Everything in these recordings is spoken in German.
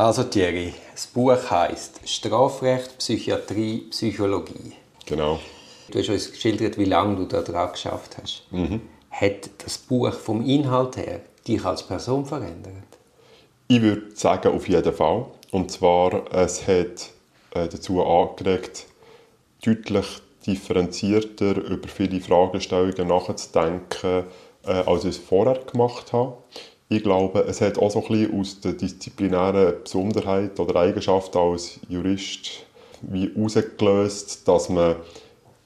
Also Thierry, das Buch heißt Strafrecht, Psychiatrie, Psychologie. Genau. Du hast uns geschildert, wie lange du daran geschafft hast. Mhm. Hat das Buch vom Inhalt her dich als Person verändert? Ich würde sagen, auf jeden Fall. Und zwar, es hat äh, dazu angeregt, deutlich differenzierter über viele Fragestellungen nachzudenken, äh, als ich es vorher gemacht habe. Ich glaube, es hat auch so ein bisschen aus der disziplinären Besonderheit oder Eigenschaft als Jurist wie herausgelöst, dass man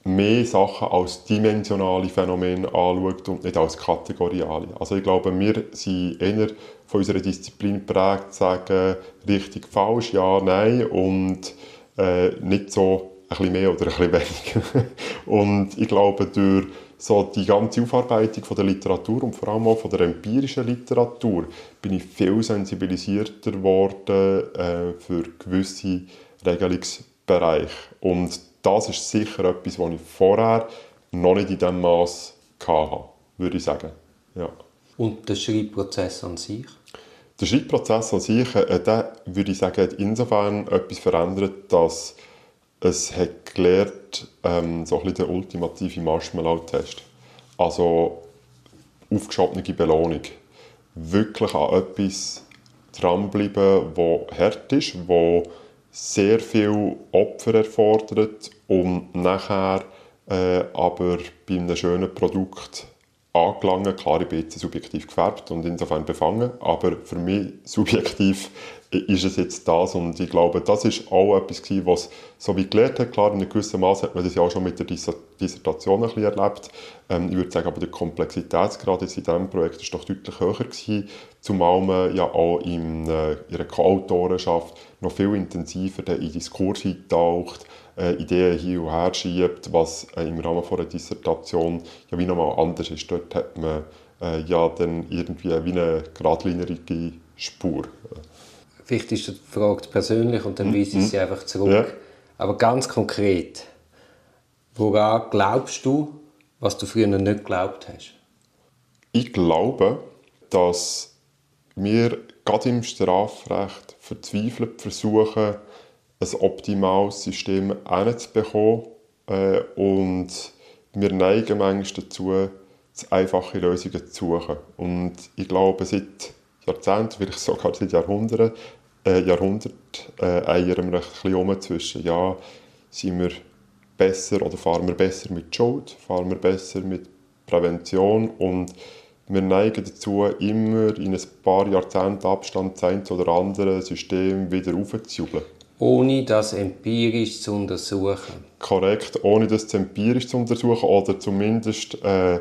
mehr Sachen als dimensionale Phänomene anschaut und nicht als kategoriale. Also ich glaube, wir sind eher von unserer Disziplin geprägt, sagen, richtig, falsch, ja, nein und äh, nicht so ein bisschen mehr oder ein bisschen weniger. und ich glaube, durch so die ganze Aufarbeitung von der Literatur und vor allem auch von der empirischen Literatur bin ich viel sensibilisierter geworden äh, für gewisse Regelungsbereiche. Und das ist sicher etwas, was ich vorher noch nicht in diesem Maß hatte, würde ich sagen. Ja. Und der Schreibprozess an sich? Der Schreibprozess an sich, äh, der, würde ich sagen, hat insofern etwas verändert, dass es hat gelernt, ähm, so ein bisschen der ultimative Marshmallow-Test. Also aufgeschobene Belohnung. Wirklich an etwas dranbleiben, das hart ist, das sehr viel Opfer erfordert und nachher äh, aber bei einem schönen Produkt angelangen. Klar, ich bin jetzt subjektiv gefärbt und insofern befangen, aber für mich subjektiv ist es jetzt das und ich glaube, das ist auch etwas was so wie gelernt hat, klar, in einem gewissen Maß hat man das ja auch schon mit der Dissertation ein bisschen erlebt. Ähm, ich würde sagen, aber der Komplexitätsgrad in diesem Projekt ist doch deutlich höher gewesen, zumal man ja auch in äh, ihrer Co-Autorenschaft noch viel intensiver in Diskurs eintaucht, äh, Ideen hin und her schiebt, was äh, im Rahmen von einer Dissertation ja wie nochmal anders ist. Dort hat man äh, ja dann irgendwie wie eine geradlinige Spur. Vielleicht ist die Frage persönlich und dann mhm. weise ich sie einfach zurück. Ja. Aber ganz konkret, woran glaubst du, was du früher noch nicht geglaubt hast? Ich glaube, dass wir gerade im Strafrecht verzweifelt versuchen, ein optimales System hinzubekommen. Äh, und wir neigen manchmal dazu, einfache Lösungen zu suchen. Und ich glaube, seit Jahrzehnten, vielleicht sogar seit Jahrhunderten, äh, Jahrhundert, äh, eiern wir ein bisschen um zwischen, ja, sind wir besser oder fahren wir besser mit Schuld, fahren wir besser mit Prävention und wir neigen dazu, immer in ein paar Jahrzehnten Abstand das eine oder andere System wieder aufzujubeln. Ohne das empirisch zu untersuchen. Korrekt, ohne das empirisch zu untersuchen oder zumindest äh,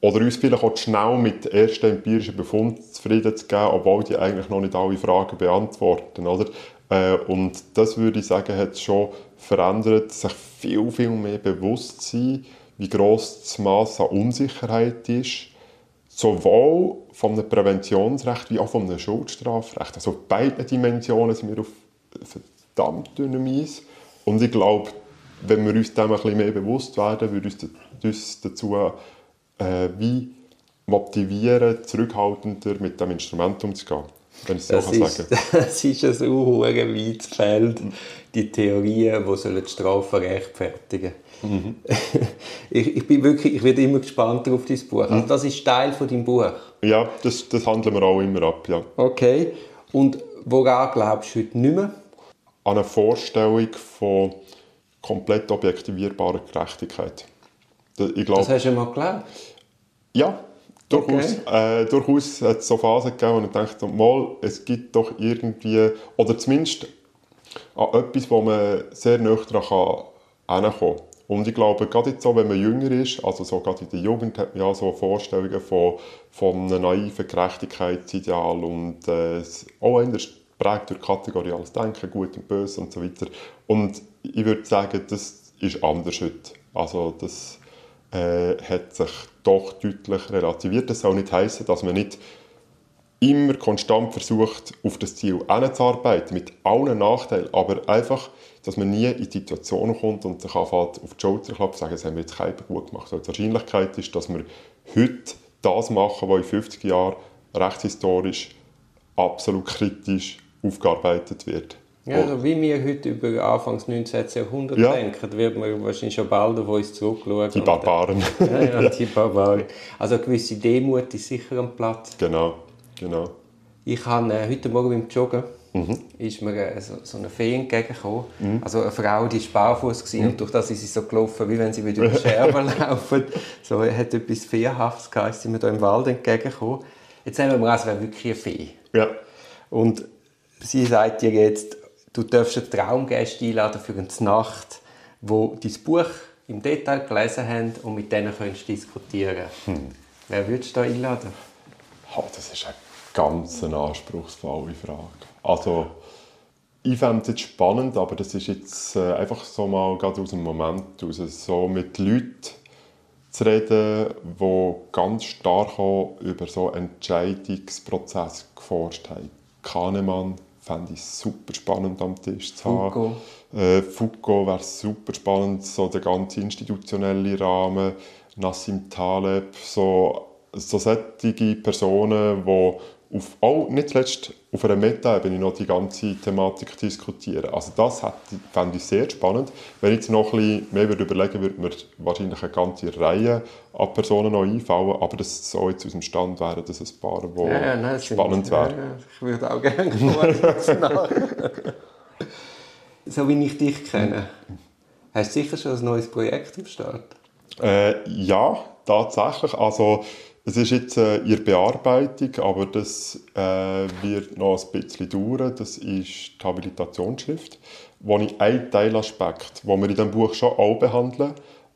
oder uns vielleicht auch schnell mit ersten empirischen Befunden zufrieden zu geben, obwohl die eigentlich noch nicht alle Fragen beantworten. Oder? Äh, und das würde ich sagen, hat schon verändert, sich viel, viel mehr bewusst sein, wie gross das Maß an Unsicherheit ist, sowohl vom Präventionsrecht wie auch vom Schuldstrafrecht. Also beide Dimensionen sind wir auf verdammt dünnem Eis. Und ich glaube, wenn wir uns dem ein bisschen mehr bewusst werden, würde uns das dazu äh, wie motivieren, zurückhaltender mit dem Instrument umzugehen. Wenn ich so das, ist, sagen. das ist ein so weites Feld, die Theorien, die die Strafen rechtfertigen mhm. ich, ich, bin wirklich, ich werde immer gespannt auf dein Buch. Also mhm. das ist Teil von deinem Buch? Ja, das, das handeln wir auch immer ab, ja. Okay. Und woran glaubst du heute nicht mehr? An eine Vorstellung von komplett objektivierbarer Gerechtigkeit. Ich glaub, das hast du mal geglaubt? Ja, durchaus. Okay. Äh, durchaus hat es so Phasen gegeben, wo ich dachte, mal, es gibt doch irgendwie, oder zumindest an etwas, wo man sehr nah daran herankommen kann. Und ich glaube, gerade jetzt so, wenn man jünger ist, also so gerade in der Jugend, hat man ja so Vorstellungen von, von einem naiven Gerechtigkeitsideal und äh, auch eher prägt durch kategoriales Denken, gut und böse und so weiter. Und ich würde sagen, das ist anders heute. Also das äh, hat sich doch deutlich relativiert. Das soll nicht heißen, dass man nicht immer konstant versucht, auf das Ziel hinzuarbeiten, mit allen Nachteilen, aber einfach, dass man nie in die Situation kommt und sich anfängt, auf die Schulter klappt sagt, das haben wir jetzt keiner gut gemacht. Also die Wahrscheinlichkeit ist, dass wir heute das machen, was in 50 Jahren rechtshistorisch absolut kritisch aufgearbeitet wird. Ja, also wie wir heute über Anfangs 19. Jahrhundert Ja. denken, wird man wahrscheinlich schon bald auf uns zurückschauen. Die Und- Barbaren. Ja, ja, die Barbaren. Also eine gewisse Demut ist sicher am Platz. genau, genau. Ich habe äh, heute Morgen beim Joggen ist mir äh, so, so eine Fee entgegengekommen. Also eine Frau, die war barfuß gewesen und durch das ist sie so gelaufen, wie wenn sie wieder über Scherben laufen. So hat etwas Feenhaftes gehabt, ist sie mir da im Wald entgegengekommen. Jetzt sagen wir mal, es wäre wirklich eine Fee. Ja, Und sie sagt dir jetzt, du darfst einen Traumgast einladen für eine Nacht, wo dein Buch im Detail gelesen haben und mit denen könntest du diskutieren. Wer würdest du da einladen? oh, das ist eine ganz anspruchsvolle Frage. Also, ich fände es jetzt spannend, aber das ist jetzt äh, einfach so mal gerade aus dem Moment raus, so mit Leuten zu reden, die ganz stark über so einen Entscheidungsprozess geforscht haben. Kahnemann fände ich super spannend am Tisch zu haben. Foucault. Äh, Foucault wäre super spannend, so der ganze institutionelle Rahmen, Nassim Taleb, so, so solche Personen, die auf, auch nicht zuletzt auf einer Meta-Ebene noch die ganze Thematik diskutieren. Also das hätte- fände ich sehr spannend. Wenn ich jetzt noch ein bisschen mehr würde überlegen würde, mir wahrscheinlich eine ganze Reihe an Personen noch einfallen, aber das so jetzt aus dem Stand wären das ein paar, die nein, das sind- spannend wären. Ja, ja, ich würde auch gerne kommen. so wie ich dich kenne, hast du sicher schon ein neues Projekt am Start? Äh, ja, tatsächlich. Also, es ist jetzt äh, in Bearbeitung, aber das äh, wird noch ein bisschen dauern. Das ist die Habilitationsschrift, wo ich einen Teilaspekt, den wir in diesem Buch schon auch behandeln,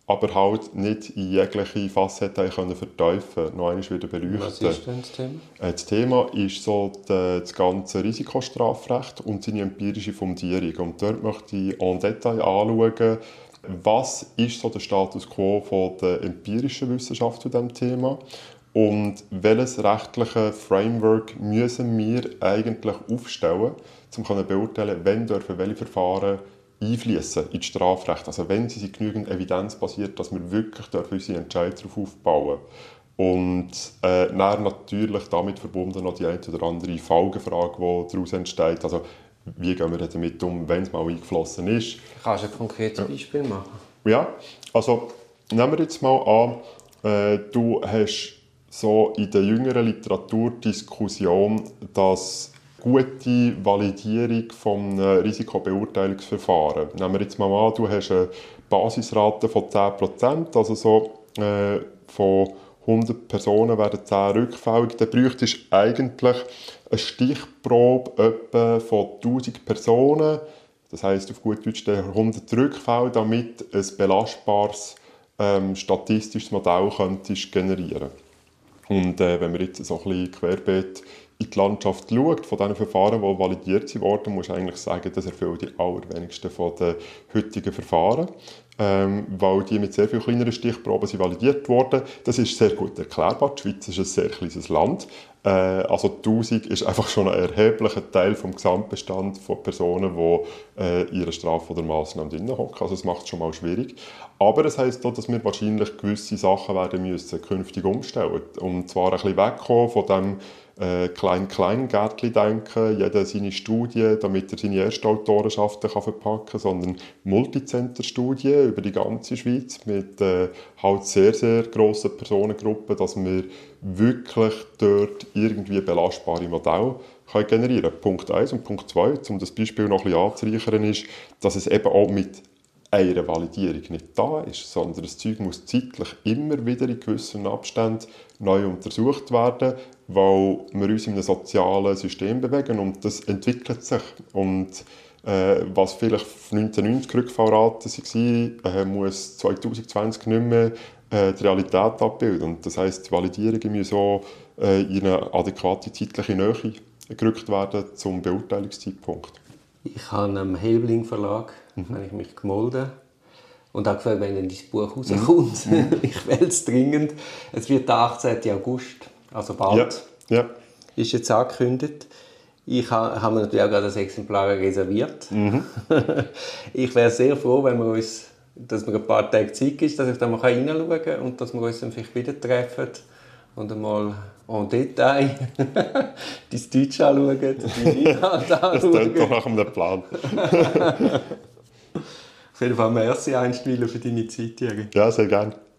aber halt nicht in jegliche Facette können vertiefen noch einmal wieder beleuchten. Was ist denn das Thema? Äh, Das Thema ist so die- das ganze Risikostrafrecht und seine empirische Fundierung. Und dort möchte ich en Detail anschauen, was ist so der Status quo von der empirischen Wissenschaft zu diesem Thema und welches rechtliche Framework müssen wir eigentlich aufstellen, um zu beurteilen, wenn dürfen welche Verfahren einfließen ins Strafrecht. Also wenn sie sind genügend evidenzbasiert, dass wir wirklich dürfen unsere Entscheidung darauf aufbauen und äh, dann natürlich damit verbunden noch die eine oder andere Folgefrage, die daraus entsteht. Also wie gehen wir damit um, wenn es mal eingeflossen ist. Kannst du ein konkretes Beispiel machen? Ja, also nehmen wir jetzt mal an, äh, du hast so in der jüngeren Literaturdiskussion, dass gute Validierung einem Risikobeurteilungsverfahren. Nehmen wir jetzt mal an, du hast eine Basisrate von 10%, also so äh, von 100 Personen werden 10 rückfällig. Dann bräuchtest du eigentlich eine Stichprobe etwa von 1000 Personen. Das heißt auf gut Deutsch dann 100 Rückfälle, damit ein belastbares ähm, statistisches Modell könntest generieren Und äh, wenn man jetzt so ein bisschen querbeet in die Landschaft schaut, von diesen Verfahren, die validiert wurden, muss ich eigentlich sagen, das erfüllt die allerwenigsten von den heutigen Verfahren, ähm, weil die mit sehr viel kleineren Stichproben sind validiert wurden. Das ist sehr gut erklärbar. Die Schweiz ist ein sehr kleines Land. Äh, also 1000 ist einfach schon ein erheblicher Teil vom Gesamtbestand von Personen, die äh, ihre Strafe oder Massnahmen drin hocken. Also es macht es schon mal schwierig. Aber es heisst auch, dass wir wahrscheinlich gewisse Sachen werden müssen künftig umstellen. Und zwar ein bisschen wegkommen von dem äh, klein-klein Gärtchen denken, jeder seine Studie, damit er seine Erstautorenschaften kann verpacken kann, sondern Multicenter-Studien über die ganze Schweiz mit äh, halt sehr, sehr grossen Personengruppen, dass wir wirklich dort irgendwie belastbare Modelle können generieren. Punkt 1 und Punkt 2, um das Beispiel noch ein bisschen anzureichern, ist, dass es eben auch mit einer Validierung nicht da ist, sondern das Zeug muss zeitlich immer wieder in gewissen Abständen neu untersucht werden, weil wir uns in einem sozialen System bewegen und das entwickelt sich. Und äh, was vielleicht 1990 Rückfallraten waren, äh, muss 2020 nicht mehr äh, die Realität abbilden. Und das heisst, die Validierungen müssen auch äh, in eine adäquate zeitliche Nähe gerückt werden zum Beurteilungszeitpunkt. Ich habe am Helbling Verlag habe ich mich gemolden und habe gefragt, wenn denn dein Buch rauskommt. ich will es dringend. Es wird der 18. August, also bald. Ja, ja. Ist jetzt angekündigt. Ich ha- habe mir natürlich auch gerade das Exemplar reserviert. ich wäre sehr froh, wenn wir uns, dass mir ein paar Tage Zeit gibt, dass ich da mal reinschauen kann und dass wir uns dann vielleicht wieder treffen und einmal en Detail dein Deutsch anschauen, dein Inhalt Das klingt anschauen. doch nach einem Plan. Auf jeden Fall merci, Einstweiler, für deine Zeit, Jürgen. Ja, sehr gerne.